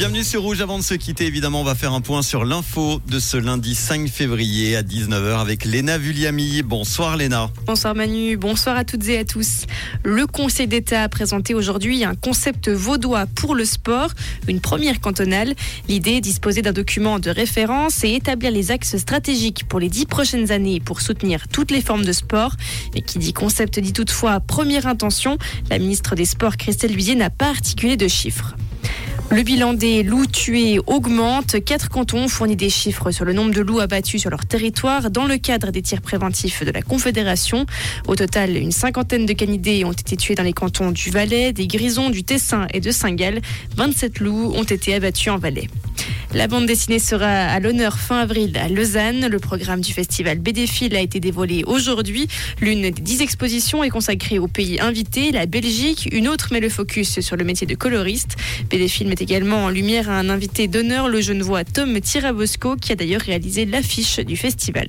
Bienvenue sur Rouge. Avant de se quitter, évidemment, on va faire un point sur l'info de ce lundi 5 février à 19h avec Léna Vulliami. Bonsoir Léna. Bonsoir Manu, bonsoir à toutes et à tous. Le Conseil d'État a présenté aujourd'hui un concept vaudois pour le sport, une première cantonale. L'idée est disposer d'un document de référence et établir les axes stratégiques pour les dix prochaines années pour soutenir toutes les formes de sport. Et qui dit concept dit toutefois première intention. La ministre des Sports, Christelle Luizier, n'a pas articulé de chiffres. Le bilan des loups tués augmente. Quatre cantons fournissent des chiffres sur le nombre de loups abattus sur leur territoire dans le cadre des tirs préventifs de la Confédération. Au total, une cinquantaine de canidés ont été tués dans les cantons du Valais, des Grisons, du Tessin et de Saint-Gall. 27 loups ont été abattus en Valais. La bande dessinée sera à l'honneur fin avril à Lausanne. Le programme du festival BDFIL a été dévoilé aujourd'hui. L'une des dix expositions est consacrée au pays invité, la Belgique. Une autre met le focus sur le métier de coloriste. BDFIL met également en lumière un invité d'honneur, le genevois Tom Tirabosco, qui a d'ailleurs réalisé l'affiche du festival.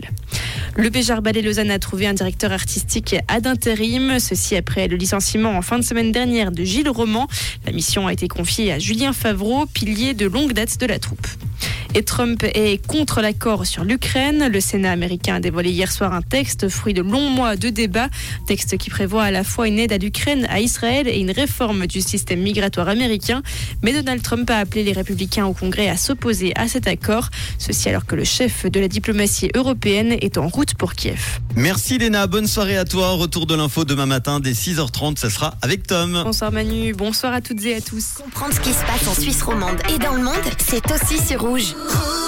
Le Béjar Ballet Lausanne a trouvé un directeur artistique ad intérim, ceci après le licenciement en fin de semaine dernière de Gilles Roman. La mission a été confiée à Julien Favreau, pilier de longue date de la troupe. groep. Et Trump est contre l'accord sur l'Ukraine. Le Sénat américain a dévoilé hier soir un texte, fruit de longs mois de débats. Texte qui prévoit à la fois une aide à l'Ukraine, à Israël et une réforme du système migratoire américain. Mais Donald Trump a appelé les républicains au Congrès à s'opposer à cet accord. Ceci alors que le chef de la diplomatie européenne est en route pour Kiev. Merci Léna, bonne soirée à toi. Retour de l'info demain matin dès 6h30, ça sera avec Tom. Bonsoir Manu, bonsoir à toutes et à tous. Comprendre ce qui se passe en Suisse romande et dans le monde, c'est aussi sur rouge. Ooh.